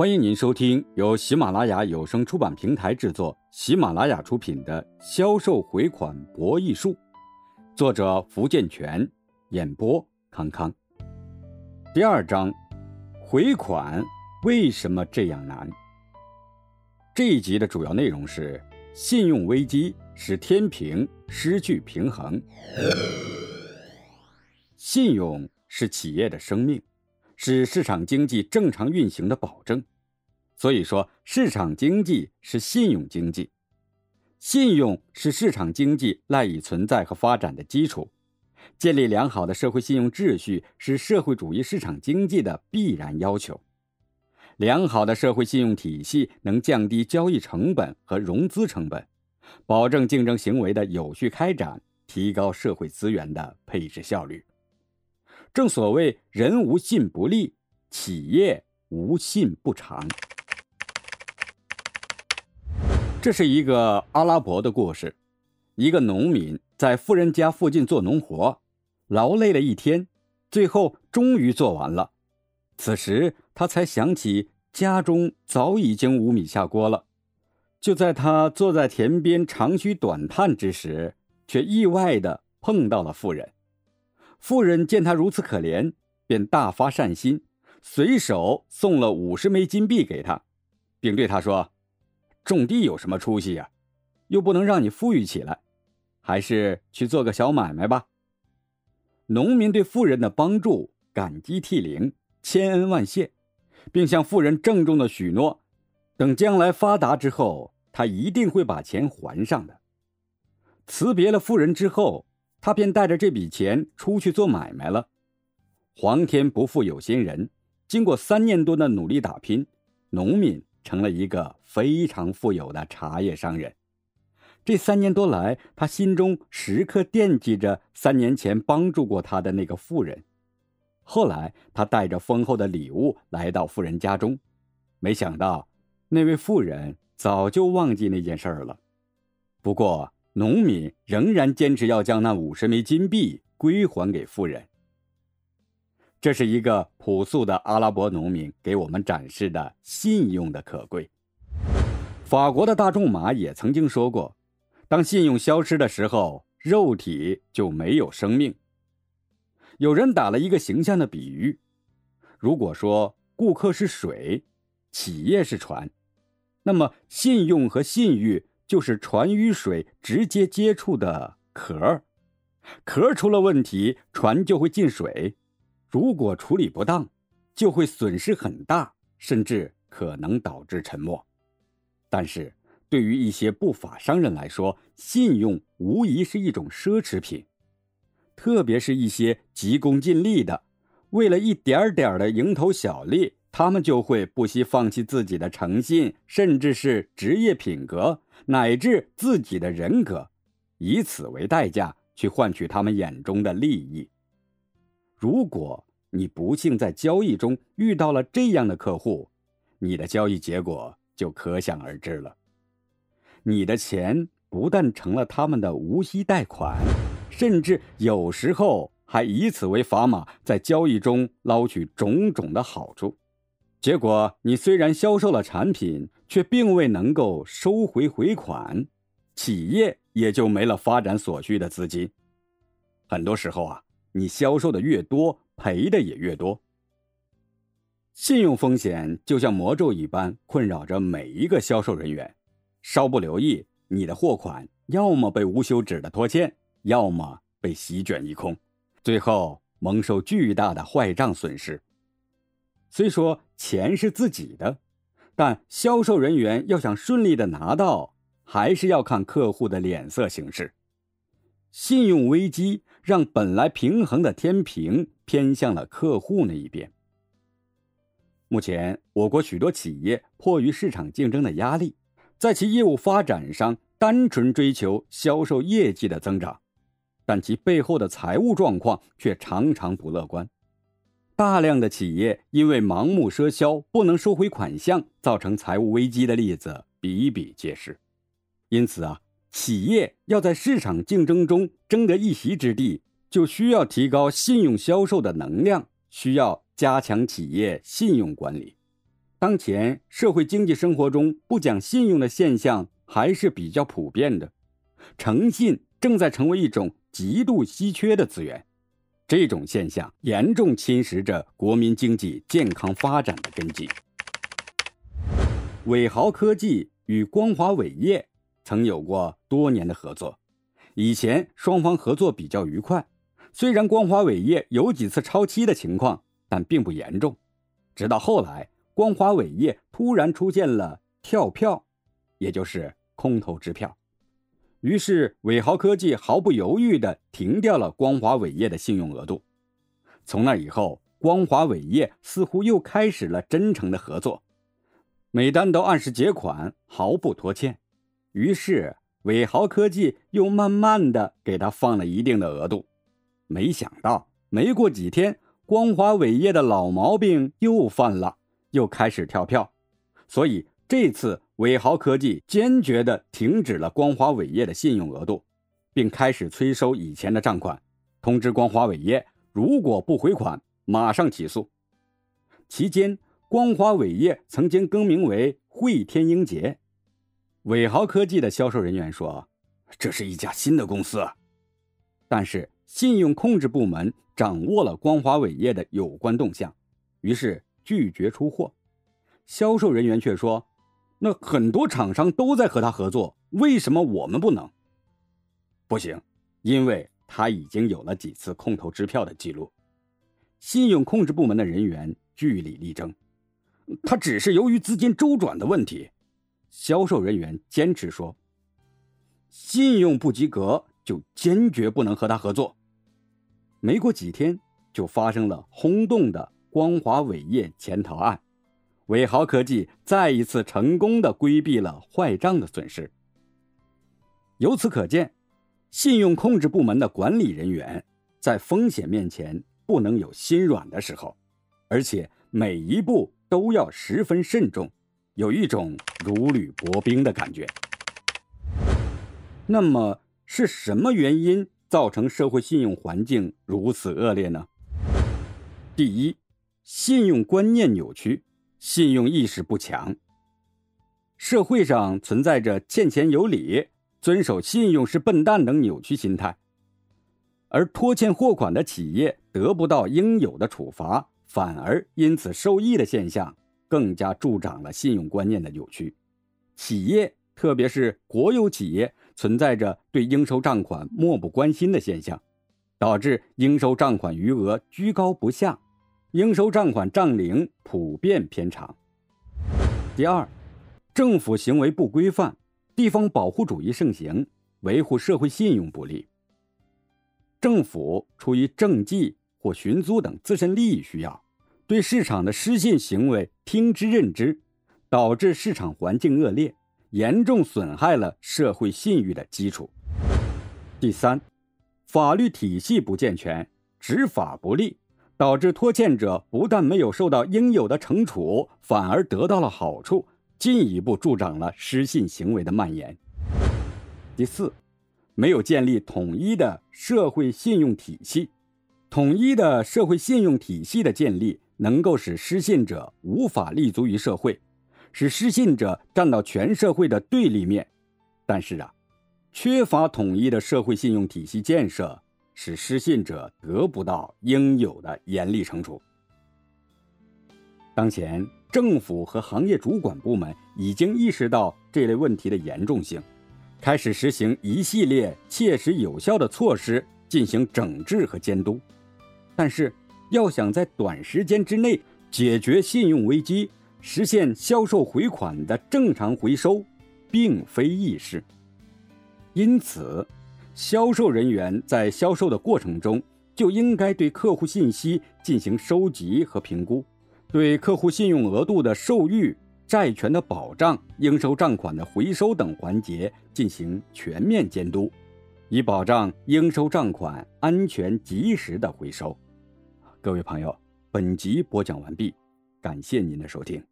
欢迎您收听由喜马拉雅有声出版平台制作、喜马拉雅出品的《销售回款博弈术》，作者福建泉，演播康康。第二章，回款为什么这样难？这一集的主要内容是：信用危机使天平失去平衡。信用是企业的生命。是市场经济正常运行的保证，所以说市场经济是信用经济，信用是市场经济赖以存在和发展的基础。建立良好的社会信用秩序是社会主义市场经济的必然要求。良好的社会信用体系能降低交易成本和融资成本，保证竞争行为的有序开展，提高社会资源的配置效率。正所谓“人无信不立，企业无信不长”。这是一个阿拉伯的故事。一个农民在富人家附近做农活，劳累了一天，最后终于做完了。此时他才想起家中早已经无米下锅了。就在他坐在田边长吁短叹之时，却意外的碰到了妇人。妇人见他如此可怜，便大发善心，随手送了五十枚金币给他，并对他说：“种地有什么出息呀？又不能让你富裕起来，还是去做个小买卖吧。”农民对妇人的帮助感激涕零，千恩万谢，并向妇人郑重的许诺，等将来发达之后，他一定会把钱还上的。辞别了妇人之后。他便带着这笔钱出去做买卖了。皇天不负有心人，经过三年多的努力打拼，农民成了一个非常富有的茶叶商人。这三年多来，他心中时刻惦记着三年前帮助过他的那个妇人。后来，他带着丰厚的礼物来到富人家中，没想到那位妇人早就忘记那件事儿了。不过，农民仍然坚持要将那五十枚金币归还给富人。这是一个朴素的阿拉伯农民给我们展示的信用的可贵。法国的大仲马也曾经说过：“当信用消失的时候，肉体就没有生命。”有人打了一个形象的比喻：如果说顾客是水，企业是船，那么信用和信誉。就是船与水直接接触的壳，壳出了问题，船就会进水。如果处理不当，就会损失很大，甚至可能导致沉没。但是，对于一些不法商人来说，信用无疑是一种奢侈品，特别是一些急功近利的，为了一点点的蝇头小利。他们就会不惜放弃自己的诚信，甚至是职业品格，乃至自己的人格，以此为代价去换取他们眼中的利益。如果你不幸在交易中遇到了这样的客户，你的交易结果就可想而知了。你的钱不但成了他们的无息贷款，甚至有时候还以此为砝码，在交易中捞取种种的好处。结果，你虽然销售了产品，却并未能够收回回款，企业也就没了发展所需的资金。很多时候啊，你销售的越多，赔的也越多。信用风险就像魔咒一般困扰着每一个销售人员，稍不留意，你的货款要么被无休止的拖欠，要么被席卷一空，最后蒙受巨大的坏账损失。虽说钱是自己的，但销售人员要想顺利的拿到，还是要看客户的脸色行事。信用危机让本来平衡的天平偏向了客户那一边。目前，我国许多企业迫于市场竞争的压力，在其业务发展上单纯追求销售业绩的增长，但其背后的财务状况却常常不乐观。大量的企业因为盲目赊销不能收回款项，造成财务危机的例子比比皆是。因此啊，企业要在市场竞争中争得一席之地，就需要提高信用销售的能量，需要加强企业信用管理。当前社会经济生活中不讲信用的现象还是比较普遍的，诚信正在成为一种极度稀缺的资源。这种现象严重侵蚀着国民经济健康发展的根基。伟豪科技与光华伟业曾有过多年的合作，以前双方合作比较愉快。虽然光华伟业有几次超期的情况，但并不严重。直到后来，光华伟业突然出现了跳票，也就是空头支票，于是伟豪科技毫不犹豫地停掉了光华伟业的信用额度。从那以后，光华伟业似乎又开始了真诚的合作。每单都按时结款，毫不拖欠。于是伟豪科技又慢慢的给他放了一定的额度。没想到，没过几天，光华伟业的老毛病又犯了，又开始跳票。所以这次伟豪科技坚决的停止了光华伟业的信用额度，并开始催收以前的账款，通知光华伟业，如果不回款，马上起诉。期间。光华伟业曾经更名为汇天英杰，伟豪科技的销售人员说：“这是一家新的公司。”但是信用控制部门掌握了光华伟业的有关动向，于是拒绝出货。销售人员却说：“那很多厂商都在和他合作，为什么我们不能？”不行，因为他已经有了几次空头支票的记录。信用控制部门的人员据理力争。他只是由于资金周转的问题，销售人员坚持说，信用不及格就坚决不能和他合作。没过几天，就发生了轰动的光华伟业潜逃案，伟豪科技再一次成功的规避了坏账的损失。由此可见，信用控制部门的管理人员在风险面前不能有心软的时候，而且每一步。都要十分慎重，有一种如履薄冰的感觉。那么是什么原因造成社会信用环境如此恶劣呢？第一，信用观念扭曲，信用意识不强。社会上存在着欠钱有理、遵守信用是笨蛋等扭曲心态，而拖欠货款的企业得不到应有的处罚。反而因此受益的现象，更加助长了信用观念的扭曲。企业，特别是国有企业，存在着对应收账款漠不关心的现象，导致应收账款余额居高不下，应收账款账龄普遍偏长。第二，政府行为不规范，地方保护主义盛行，维护社会信用不力。政府出于政绩。或寻租等自身利益需要，对市场的失信行为听之任之，导致市场环境恶劣，严重损害了社会信誉的基础。第三，法律体系不健全，执法不力，导致拖欠者不但没有受到应有的惩处，反而得到了好处，进一步助长了失信行为的蔓延。第四，没有建立统一的社会信用体系。统一的社会信用体系的建立，能够使失信者无法立足于社会，使失信者站到全社会的对立面。但是啊，缺乏统一的社会信用体系建设，使失信者得不到应有的严厉惩处。当前，政府和行业主管部门已经意识到这类问题的严重性，开始实行一系列切实有效的措施进行整治和监督。但是，要想在短时间之内解决信用危机，实现销售回款的正常回收，并非易事。因此，销售人员在销售的过程中就应该对客户信息进行收集和评估，对客户信用额度的授予、债权的保障、应收账款的回收等环节进行全面监督，以保障应收账款安全及时的回收。各位朋友，本集播讲完毕，感谢您的收听。